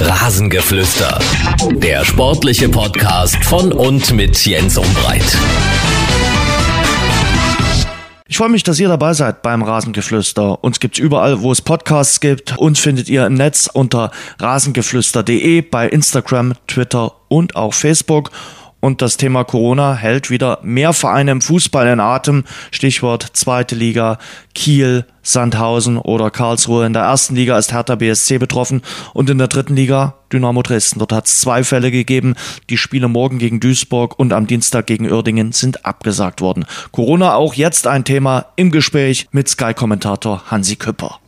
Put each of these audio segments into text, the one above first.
Rasengeflüster. Der sportliche Podcast von und mit Jens Umbreit. Ich freue mich, dass ihr dabei seid beim Rasengeflüster. Uns gibt's überall, wo es Podcasts gibt. Uns findet ihr im Netz unter rasengeflüster.de bei Instagram, Twitter und auch Facebook. Und das Thema Corona hält wieder mehr Vereine im Fußball in Atem. Stichwort zweite Liga, Kiel, Sandhausen oder Karlsruhe. In der ersten Liga ist Hertha BSC betroffen und in der dritten Liga Dynamo Dresden. Dort hat es zwei Fälle gegeben. Die Spiele morgen gegen Duisburg und am Dienstag gegen Uerdingen sind abgesagt worden. Corona auch jetzt ein Thema im Gespräch mit Sky-Kommentator Hansi Küpper.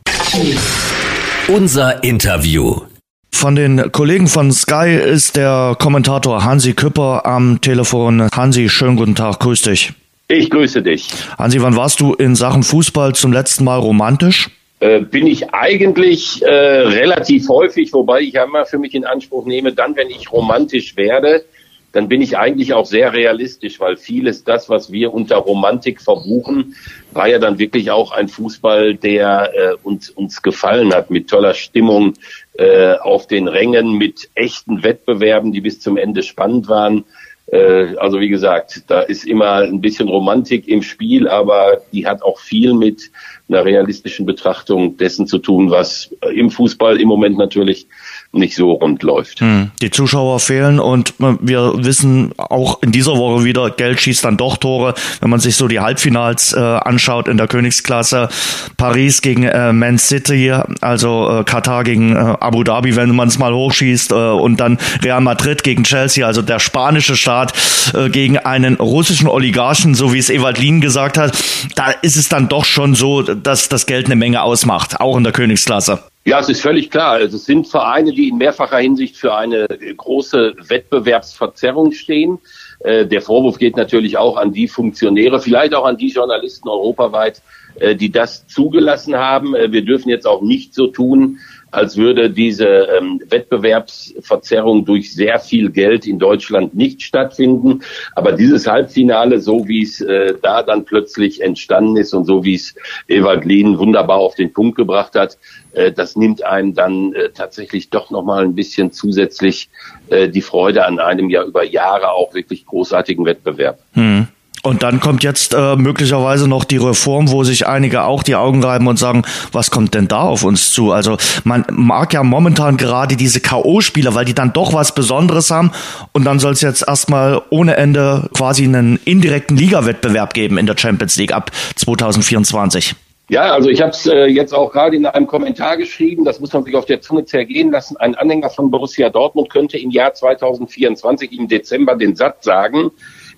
Unser Interview. Von den Kollegen von Sky ist der Kommentator Hansi Küpper am Telefon. Hansi, schönen guten Tag, grüß dich. Ich grüße dich. Hansi, wann warst du in Sachen Fußball zum letzten Mal romantisch? Äh, bin ich eigentlich äh, relativ häufig, wobei ich einmal für mich in Anspruch nehme, dann, wenn ich romantisch werde, dann bin ich eigentlich auch sehr realistisch, weil vieles das, was wir unter Romantik verbuchen, war ja dann wirklich auch ein Fußball, der äh, uns, uns gefallen hat, mit toller Stimmung äh, auf den Rängen, mit echten Wettbewerben, die bis zum Ende spannend waren. Äh, also wie gesagt, da ist immer ein bisschen Romantik im Spiel, aber die hat auch viel mit einer realistischen Betrachtung dessen zu tun, was im Fußball im Moment natürlich nicht so rund läuft. Hm. Die Zuschauer fehlen und wir wissen auch in dieser Woche wieder, Geld schießt dann doch Tore. Wenn man sich so die Halbfinals äh, anschaut in der Königsklasse, Paris gegen äh, Man City, also äh, Katar gegen äh, Abu Dhabi, wenn man es mal hochschießt, äh, und dann Real Madrid gegen Chelsea, also der spanische Staat äh, gegen einen russischen Oligarchen, so wie es Ewald Lien gesagt hat, da ist es dann doch schon so, dass das Geld eine Menge ausmacht, auch in der Königsklasse. Ja, es ist völlig klar. Also es sind Vereine, die in mehrfacher Hinsicht für eine große Wettbewerbsverzerrung stehen. Äh, der Vorwurf geht natürlich auch an die Funktionäre, vielleicht auch an die Journalisten europaweit, die das zugelassen haben. Äh, wir dürfen jetzt auch nicht so tun, als würde diese ähm, Wettbewerbsverzerrung durch sehr viel Geld in Deutschland nicht stattfinden. Aber dieses Halbfinale, so wie es äh, da dann plötzlich entstanden ist und so wie es Ewald Lien wunderbar auf den Punkt gebracht hat, äh, das nimmt einem dann äh, tatsächlich doch nochmal ein bisschen zusätzlich äh, die Freude an einem ja über Jahre auch wirklich großartigen Wettbewerb. Hm. Und dann kommt jetzt äh, möglicherweise noch die Reform, wo sich einige auch die Augen reiben und sagen, was kommt denn da auf uns zu? Also man mag ja momentan gerade diese K.O.-Spieler, weil die dann doch was Besonderes haben. Und dann soll es jetzt erstmal ohne Ende quasi einen indirekten Ligawettbewerb geben in der Champions League ab 2024. Ja, also ich habe es äh, jetzt auch gerade in einem Kommentar geschrieben, das muss man sich auf der Zunge zergehen lassen. Ein Anhänger von Borussia Dortmund könnte im Jahr 2024 im Dezember den Satz sagen,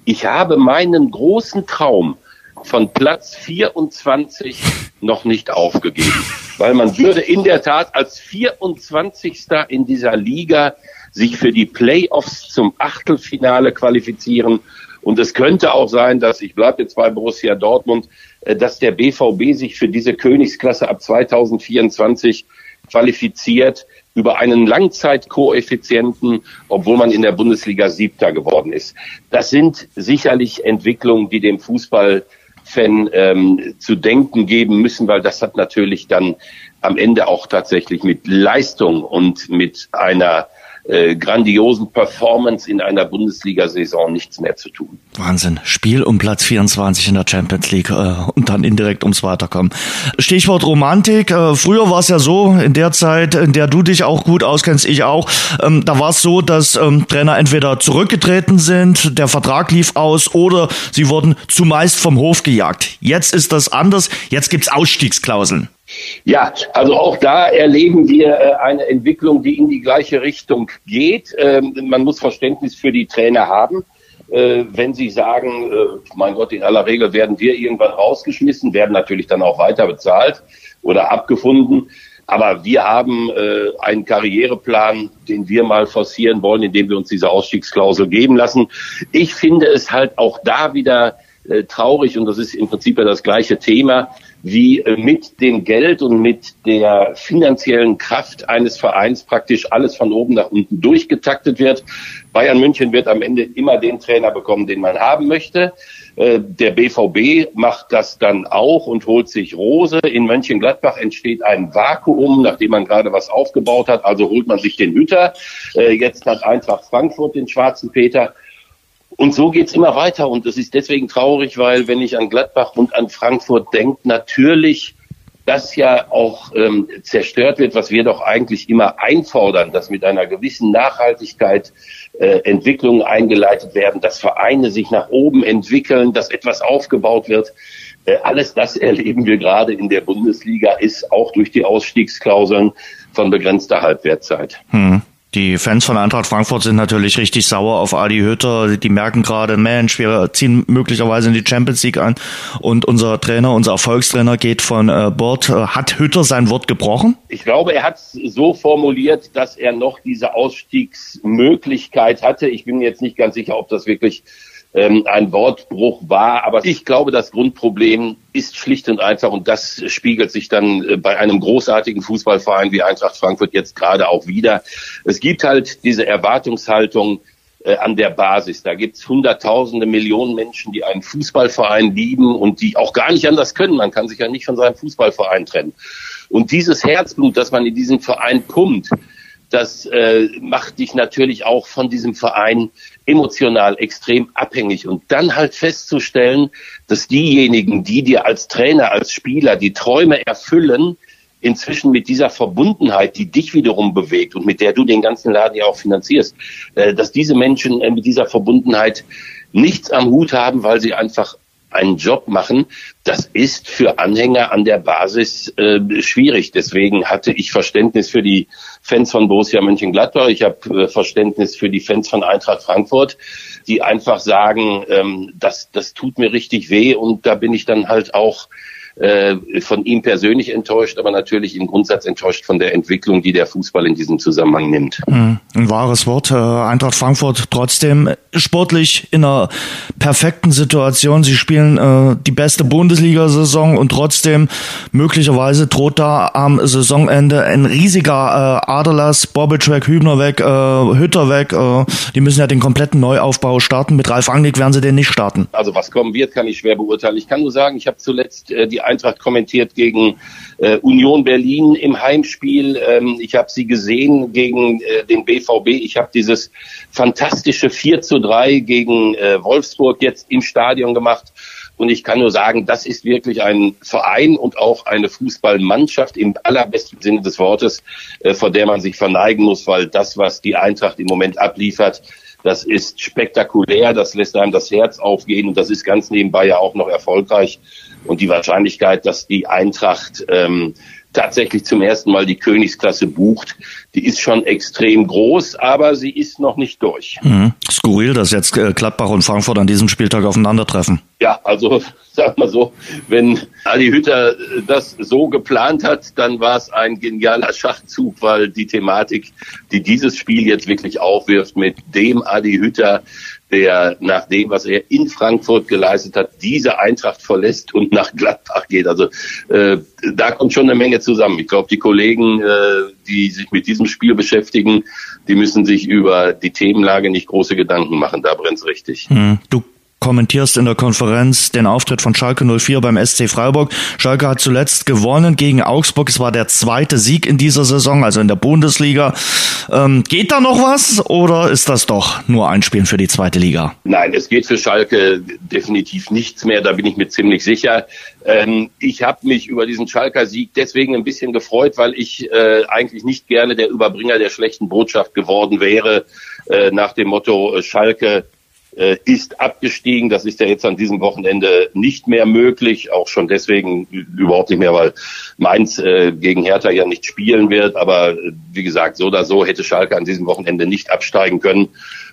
ich habe meinen großen Traum von Platz 24 noch nicht aufgegeben, weil man würde in der Tat als 24. in dieser Liga sich für die Playoffs zum Achtelfinale qualifizieren. Und es könnte auch sein, dass, ich bleibe jetzt bei Borussia Dortmund, äh, dass der BVB sich für diese Königsklasse ab 2024 qualifiziert über einen Langzeitkoeffizienten, obwohl man in der Bundesliga Siebter geworden ist. Das sind sicherlich Entwicklungen, die dem Fußballfan ähm, zu denken geben müssen, weil das hat natürlich dann am Ende auch tatsächlich mit Leistung und mit einer äh, grandiosen Performance in einer Bundesliga-Saison nichts mehr zu tun. Wahnsinn. Spiel um Platz 24 in der Champions League äh, und dann indirekt ums Weiterkommen. Stichwort Romantik. Äh, früher war es ja so, in der Zeit, in der du dich auch gut auskennst, ich auch, ähm, da war es so, dass ähm, Trainer entweder zurückgetreten sind, der Vertrag lief aus oder sie wurden zumeist vom Hof gejagt. Jetzt ist das anders. Jetzt gibt's Ausstiegsklauseln. Ja, also auch da erleben wir äh, eine Entwicklung, die in die gleiche Richtung geht. Ähm, man muss Verständnis für die Trainer haben. Äh, wenn sie sagen, äh, mein Gott, in aller Regel werden wir irgendwann rausgeschmissen, werden natürlich dann auch weiter bezahlt oder abgefunden. Aber wir haben einen Karriereplan, den wir mal forcieren wollen, indem wir uns diese Ausstiegsklausel geben lassen. Ich finde es halt auch da wieder traurig und das ist im Prinzip ja das gleiche Thema, wie äh, mit dem Geld und mit der finanziellen Kraft eines Vereins praktisch alles von oben nach unten durchgetaktet wird. Bayern München wird am Ende immer den Trainer bekommen, den man haben möchte. Äh, der BVB macht das dann auch und holt sich Rose. In Mönchengladbach entsteht ein Vakuum, nachdem man gerade was aufgebaut hat. Also holt man sich den Hütter. Äh, jetzt hat Eintracht Frankfurt den schwarzen Peter. Und so geht's immer weiter. Und es ist deswegen traurig, weil wenn ich an Gladbach und an Frankfurt denke, natürlich das ja auch ähm, zerstört wird, was wir doch eigentlich immer einfordern, dass mit einer gewissen Nachhaltigkeit äh, Entwicklungen eingeleitet werden, dass Vereine sich nach oben entwickeln, dass etwas aufgebaut wird. Äh, alles das erleben wir gerade in der Bundesliga, ist auch durch die Ausstiegsklauseln von begrenzter Halbwertzeit. Hm. Die Fans von Eintracht Frankfurt sind natürlich richtig sauer auf Adi Hütter. Die merken gerade, Mensch, wir ziehen möglicherweise in die Champions League an und unser Trainer, unser Erfolgstrainer geht von äh, Bord. Hat Hütter sein Wort gebrochen? Ich glaube, er hat es so formuliert, dass er noch diese Ausstiegsmöglichkeit hatte. Ich bin mir jetzt nicht ganz sicher, ob das wirklich ähm, ein Wortbruch war. Aber ich glaube, das Grundproblem ist schlicht und einfach, und das spiegelt sich dann äh, bei einem großartigen Fußballverein wie Eintracht Frankfurt jetzt gerade auch wieder. Es gibt halt diese Erwartungshaltung, äh, an der Basis. Da gibt's Hunderttausende, Millionen Menschen, die einen Fußballverein lieben und die auch gar nicht anders können. Man kann sich ja nicht von seinem Fußballverein trennen. Und dieses Herzblut, das man in diesen Verein pumpt, das äh, macht dich natürlich auch von diesem Verein emotional extrem abhängig. Und dann halt festzustellen, dass diejenigen, die dir als Trainer, als Spieler die Träume erfüllen, inzwischen mit dieser Verbundenheit, die dich wiederum bewegt und mit der du den ganzen Laden ja auch finanzierst, äh, dass diese Menschen äh, mit dieser Verbundenheit nichts am Hut haben, weil sie einfach einen Job machen, das ist für Anhänger an der Basis äh, schwierig. Deswegen hatte ich Verständnis für die Fans von Borussia Mönchengladbach. Ich habe äh, Verständnis für die Fans von Eintracht Frankfurt, die einfach sagen, ähm, das, das tut mir richtig weh und da bin ich dann halt auch äh, von ihm persönlich enttäuscht, aber natürlich im Grundsatz enttäuscht von der Entwicklung, die der Fußball in diesem Zusammenhang nimmt. Hm, ein wahres Wort. Äh, Eintracht Frankfurt trotzdem sportlich in einer perfekten Situation. Sie spielen äh, die beste Bundesliga-Saison und trotzdem möglicherweise droht da am Saisonende ein riesiger äh, Aderlass, Bobic weg, Hübner weg, äh, Hütter weg. Äh, die müssen ja den kompletten Neuaufbau starten. Mit Ralf Angnick werden sie den nicht starten. Also was kommen wird, kann ich schwer beurteilen. Ich kann nur sagen, ich habe zuletzt äh, die Eintracht kommentiert gegen äh, Union Berlin im Heimspiel. Ähm, ich habe sie gesehen gegen äh, den BVB. Ich habe dieses fantastische 4 zu 3 gegen äh, Wolfsburg jetzt im Stadion gemacht. Und ich kann nur sagen, das ist wirklich ein Verein und auch eine Fußballmannschaft im allerbesten Sinne des Wortes, äh, vor der man sich verneigen muss, weil das, was die Eintracht im Moment abliefert, das ist spektakulär, das lässt einem das Herz aufgehen und das ist ganz nebenbei ja auch noch erfolgreich. Und die Wahrscheinlichkeit, dass die Eintracht ähm, tatsächlich zum ersten Mal die Königsklasse bucht, die ist schon extrem groß, aber sie ist noch nicht durch. Mhm. Skurril, dass jetzt äh, Gladbach und Frankfurt an diesem Spieltag aufeinandertreffen. Ja, also sag mal so, wenn Ali Hütter äh, das so geplant hat, dann war es ein genialer Schachzug, weil die Thematik, die dieses Spiel jetzt wirklich aufwirft, mit dem Ali Hütter der nach dem, was er in Frankfurt geleistet hat, diese Eintracht verlässt und nach Gladbach geht. Also äh, da kommt schon eine Menge zusammen. Ich glaube, die Kollegen, äh, die sich mit diesem Spiel beschäftigen, die müssen sich über die Themenlage nicht große Gedanken machen. Da brennt's richtig. Hm. Du kommentierst in der Konferenz den Auftritt von Schalke 04 beim SC Freiburg. Schalke hat zuletzt gewonnen gegen Augsburg. Es war der zweite Sieg in dieser Saison, also in der Bundesliga. Ähm, geht da noch was oder ist das doch nur ein Spiel für die zweite Liga? Nein, es geht für Schalke definitiv nichts mehr, da bin ich mir ziemlich sicher. Ähm, ich habe mich über diesen Schalker Sieg deswegen ein bisschen gefreut, weil ich äh, eigentlich nicht gerne der Überbringer der schlechten Botschaft geworden wäre, äh, nach dem Motto äh, Schalke ist abgestiegen. Das ist ja jetzt an diesem Wochenende nicht mehr möglich, auch schon deswegen überhaupt nicht mehr, weil Mainz äh, gegen Hertha ja nicht spielen wird. Aber äh, wie gesagt, so oder so hätte Schalke an diesem Wochenende nicht absteigen können.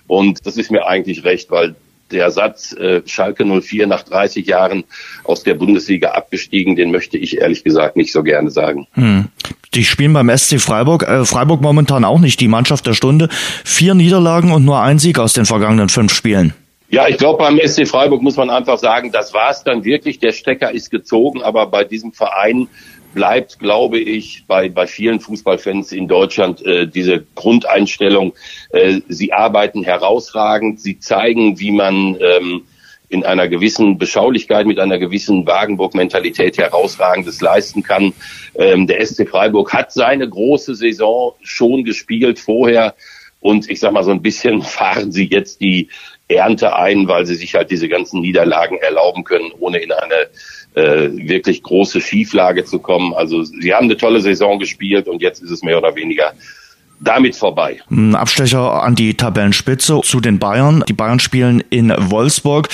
Und das ist mir eigentlich recht, weil der Satz äh, Schalke 04 nach 30 Jahren aus der Bundesliga abgestiegen, den möchte ich ehrlich gesagt nicht so gerne sagen. Hm. Die spielen beim SC Freiburg. Äh, Freiburg momentan auch nicht die Mannschaft der Stunde. Vier Niederlagen und nur ein Sieg aus den vergangenen fünf Spielen. Ja, ich glaube, beim SC Freiburg muss man einfach sagen, das war es dann wirklich. Der Stecker ist gezogen, aber bei diesem Verein bleibt, glaube ich, bei, bei vielen Fußballfans in Deutschland äh, diese Grundeinstellung. Äh, sie arbeiten herausragend, sie zeigen, wie man ähm, in einer gewissen Beschaulichkeit, mit einer gewissen Wagenburg-Mentalität herausragendes leisten kann. Ähm, der SC Freiburg hat seine große Saison schon gespielt vorher. Und ich sag mal, so ein bisschen fahren sie jetzt die Ernte ein, weil sie sich halt diese ganzen Niederlagen erlauben können, ohne in eine äh, wirklich große Schieflage zu kommen. Also sie haben eine tolle Saison gespielt und jetzt ist es mehr oder weniger damit vorbei. Ein Abstecher an die Tabellenspitze zu den Bayern. Die Bayern spielen in Wolfsburg.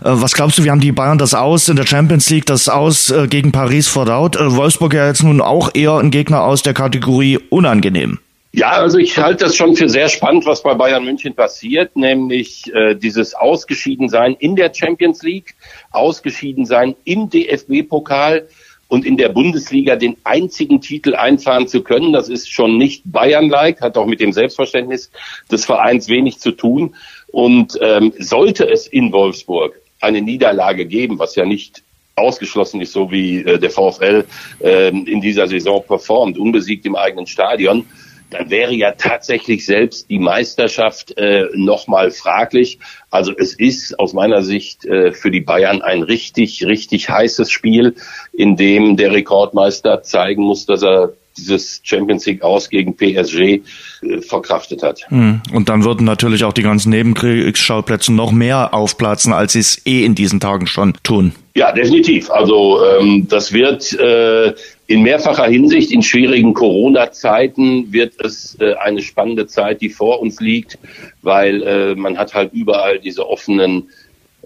Äh, was glaubst du, wie haben die Bayern das aus in der Champions League, das aus äh, gegen Paris verdaut? Äh, Wolfsburg ja jetzt nun auch eher ein Gegner aus der Kategorie unangenehm. Ja, also ich halte das schon für sehr spannend, was bei Bayern München passiert, nämlich äh, dieses Ausgeschiedensein in der Champions League, Ausgeschiedensein im DFB-Pokal und in der Bundesliga den einzigen Titel einfahren zu können. Das ist schon nicht Bayern-like, hat auch mit dem Selbstverständnis des Vereins wenig zu tun. Und ähm, sollte es in Wolfsburg eine Niederlage geben, was ja nicht ausgeschlossen ist, so wie äh, der VfL äh, in dieser Saison performt, unbesiegt im eigenen Stadion, dann wäre ja tatsächlich selbst die Meisterschaft äh, nochmal fraglich. Also es ist aus meiner Sicht äh, für die Bayern ein richtig, richtig heißes Spiel, in dem der Rekordmeister zeigen muss, dass er dieses Champions League aus gegen PSG äh, verkraftet hat. Hm. Und dann würden natürlich auch die ganzen Nebenkriegsschauplätze noch mehr aufplatzen, als sie es eh in diesen Tagen schon tun. Ja, definitiv. Also ähm, das wird äh, in mehrfacher Hinsicht in schwierigen Corona-Zeiten wird es äh, eine spannende Zeit, die vor uns liegt, weil äh, man hat halt überall diese offenen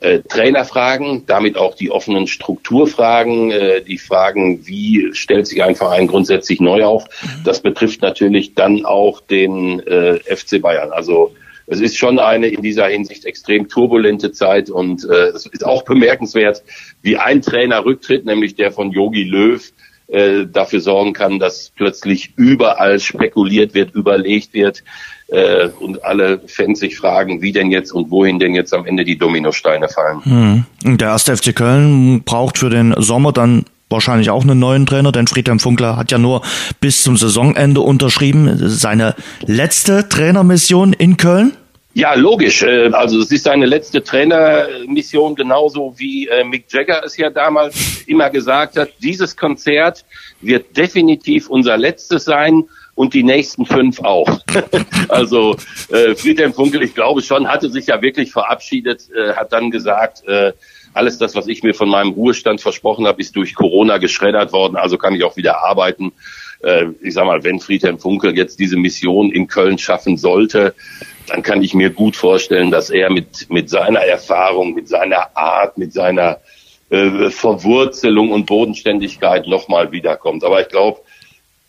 äh, Trainerfragen, damit auch die offenen Strukturfragen, äh, die Fragen, wie stellt sich ein Verein grundsätzlich neu auf. Mhm. Das betrifft natürlich dann auch den äh, FC Bayern. Also es ist schon eine in dieser Hinsicht extrem turbulente Zeit und äh, es ist auch bemerkenswert, wie ein Trainer rücktritt, nämlich der von Yogi Löw, äh, dafür sorgen kann, dass plötzlich überall spekuliert wird, überlegt wird äh, und alle Fans sich fragen, wie denn jetzt und wohin denn jetzt am Ende die Dominosteine fallen. Hm. Der erste FC Köln braucht für den Sommer dann wahrscheinlich auch einen neuen Trainer, denn Friedhelm Funkler hat ja nur bis zum Saisonende unterschrieben. Seine letzte Trainermission in Köln? Ja, logisch. Äh, also es ist seine letzte Trainermission, genauso wie äh, Mick Jagger es ja damals immer gesagt hat. Dieses Konzert wird definitiv unser letztes sein und die nächsten fünf auch. also äh, Friedhelm Funkel, ich glaube schon, hatte sich ja wirklich verabschiedet, äh, hat dann gesagt, äh, alles das, was ich mir von meinem Ruhestand versprochen habe, ist durch Corona geschreddert worden, also kann ich auch wieder arbeiten. Äh, ich sag mal, wenn Friedhelm Funkel jetzt diese Mission in Köln schaffen sollte, dann kann ich mir gut vorstellen, dass er mit, mit seiner Erfahrung, mit seiner Art, mit seiner äh, Verwurzelung und Bodenständigkeit nochmal wiederkommt. Aber ich glaube,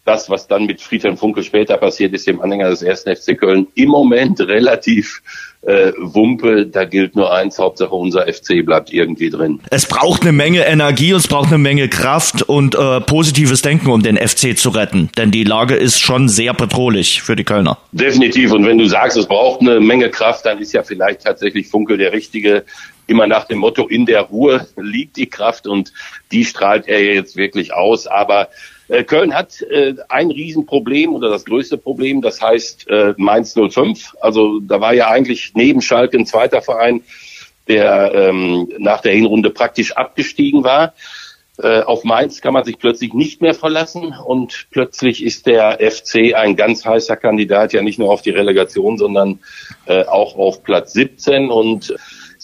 das, was dann mit Friedhelm Funkel später passiert ist, dem Anhänger des ersten FC Köln, im Moment relativ äh, Wumpe, da gilt nur eins, Hauptsache unser FC bleibt irgendwie drin. Es braucht eine Menge Energie, es braucht eine Menge Kraft und äh, positives Denken, um den FC zu retten. Denn die Lage ist schon sehr bedrohlich für die Kölner. Definitiv. Und wenn du sagst, es braucht eine Menge Kraft, dann ist ja vielleicht tatsächlich Funkel der richtige, immer nach dem Motto, in der Ruhe liegt die Kraft und die strahlt er jetzt wirklich aus. Aber Köln hat äh, ein Riesenproblem oder das größte Problem, das heißt äh, Mainz 05. Also da war ja eigentlich neben Schalke ein zweiter Verein, der ähm, nach der Hinrunde praktisch abgestiegen war. Äh, auf Mainz kann man sich plötzlich nicht mehr verlassen und plötzlich ist der FC ein ganz heißer Kandidat, ja nicht nur auf die Relegation, sondern äh, auch auf Platz 17 und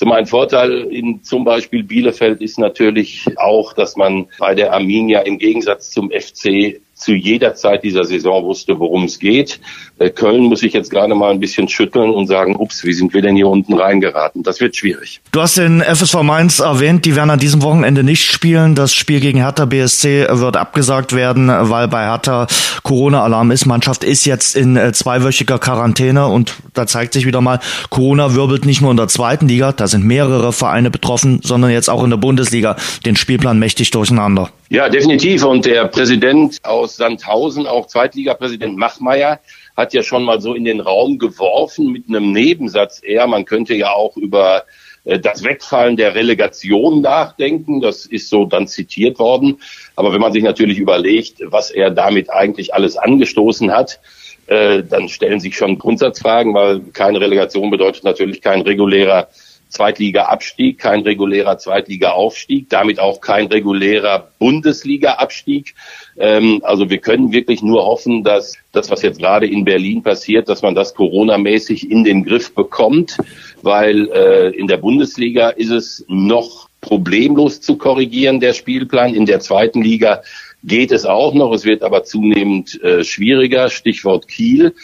so mein Vorteil in zum Beispiel Bielefeld ist natürlich auch, dass man bei der Arminia im Gegensatz zum FC zu jeder Zeit dieser Saison wusste, worum es geht. Äh, Köln muss ich jetzt gerade mal ein bisschen schütteln und sagen, ups, wie sind wir denn hier unten reingeraten? Das wird schwierig. Du hast den FSV Mainz erwähnt, die werden an diesem Wochenende nicht spielen. Das Spiel gegen Hertha BSC wird abgesagt werden, weil bei Hertha Corona-Alarm ist. Mannschaft ist jetzt in äh, zweiwöchiger Quarantäne und da zeigt sich wieder mal, Corona wirbelt nicht nur in der zweiten Liga, da sind mehrere Vereine betroffen, sondern jetzt auch in der Bundesliga den Spielplan mächtig durcheinander. Ja, definitiv. Und der Präsident aus Sandhausen, auch Zweitligapräsident Machmeier, hat ja schon mal so in den Raum geworfen mit einem Nebensatz eher, man könnte ja auch über äh, das Wegfallen der Relegation nachdenken. Das ist so dann zitiert worden. Aber wenn man sich natürlich überlegt, was er damit eigentlich alles angestoßen hat, äh, dann stellen sich schon Grundsatzfragen, weil keine Relegation bedeutet natürlich kein regulärer Zweitliga-Abstieg, kein regulärer Zweitliga-Aufstieg, damit auch kein regulärer Bundesliga-Abstieg. Ähm, also wir können wirklich nur hoffen, dass das, was jetzt gerade in Berlin passiert, dass man das Corona-mäßig in den Griff bekommt, weil äh, in der Bundesliga ist es noch problemlos zu korrigieren, der Spielplan. In der zweiten Liga geht es auch noch, es wird aber zunehmend äh, schwieriger, Stichwort Kiel.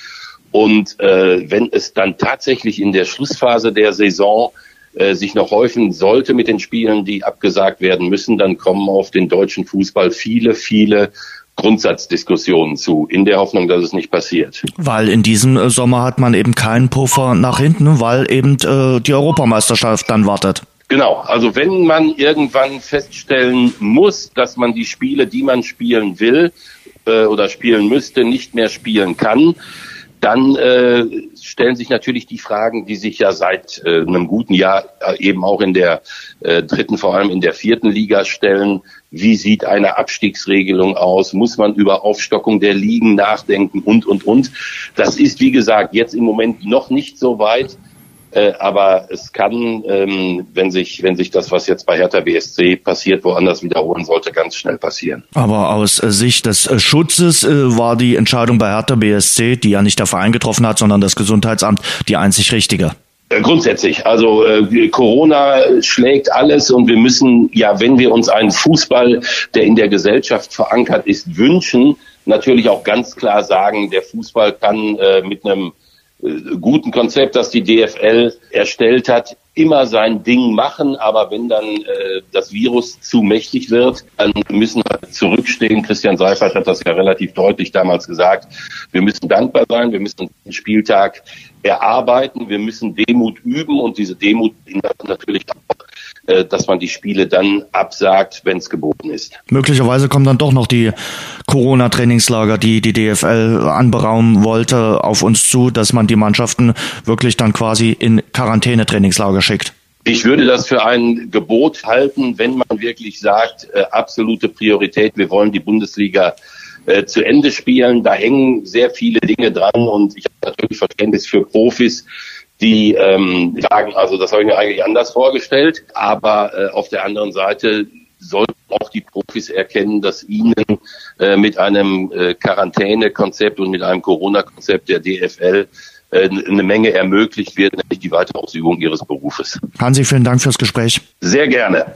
Und äh, wenn es dann tatsächlich in der Schlussphase der Saison äh, sich noch häufen sollte mit den Spielen, die abgesagt werden müssen, dann kommen auf den deutschen Fußball viele, viele Grundsatzdiskussionen zu, in der Hoffnung, dass es nicht passiert. Weil in diesem äh, Sommer hat man eben keinen Puffer nach hinten, weil eben äh, die Europameisterschaft dann wartet. Genau, also wenn man irgendwann feststellen muss, dass man die Spiele, die man spielen will äh, oder spielen müsste, nicht mehr spielen kann, dann äh, stellen sich natürlich die Fragen, die sich ja seit äh, einem guten Jahr äh, eben auch in der äh, dritten, vor allem in der vierten Liga stellen. Wie sieht eine Abstiegsregelung aus? Muss man über Aufstockung der Ligen nachdenken und, und, und? Das ist, wie gesagt, jetzt im Moment noch nicht so weit. Äh, aber es kann, ähm, wenn sich, wenn sich das, was jetzt bei Hertha BSC passiert, woanders wiederholen sollte, ganz schnell passieren. Aber aus äh, Sicht des äh, Schutzes äh, war die Entscheidung bei Hertha BSC, die ja nicht der Verein getroffen hat, sondern das Gesundheitsamt, die einzig richtige. Grundsätzlich, also äh, Corona schlägt alles und wir müssen ja, wenn wir uns einen Fußball, der in der Gesellschaft verankert ist, wünschen, natürlich auch ganz klar sagen, der Fußball kann äh, mit einem guten Konzept, das die DFL erstellt hat, immer sein Ding machen, aber wenn dann äh, das Virus zu mächtig wird, dann müssen wir zurückstehen. Christian Seifert hat das ja relativ deutlich damals gesagt. Wir müssen dankbar sein, wir müssen den Spieltag erarbeiten, wir müssen Demut üben und diese Demut natürlich auch äh, dass man die Spiele dann absagt, wenn es geboten ist. Möglicherweise kommen dann doch noch die Corona-Trainingslager, die die DFL anberaumen wollte, auf uns zu, dass man die Mannschaften wirklich dann quasi in Quarantäne-Trainingslager schickt. Ich würde das für ein Gebot halten, wenn man wirklich sagt, äh, absolute Priorität, wir wollen die Bundesliga äh, zu Ende spielen. Da hängen sehr viele Dinge dran und ich habe natürlich Verständnis für Profis, die ähm, sagen, also das habe ich mir eigentlich anders vorgestellt. Aber äh, auf der anderen Seite sollten auch die Profis erkennen, dass ihnen äh, mit einem äh, Quarantänekonzept und mit einem Corona-Konzept der DFL äh, eine Menge ermöglicht wird, nämlich die Weiterausübung ihres Berufes. Hansi, vielen Dank fürs Gespräch. Sehr gerne.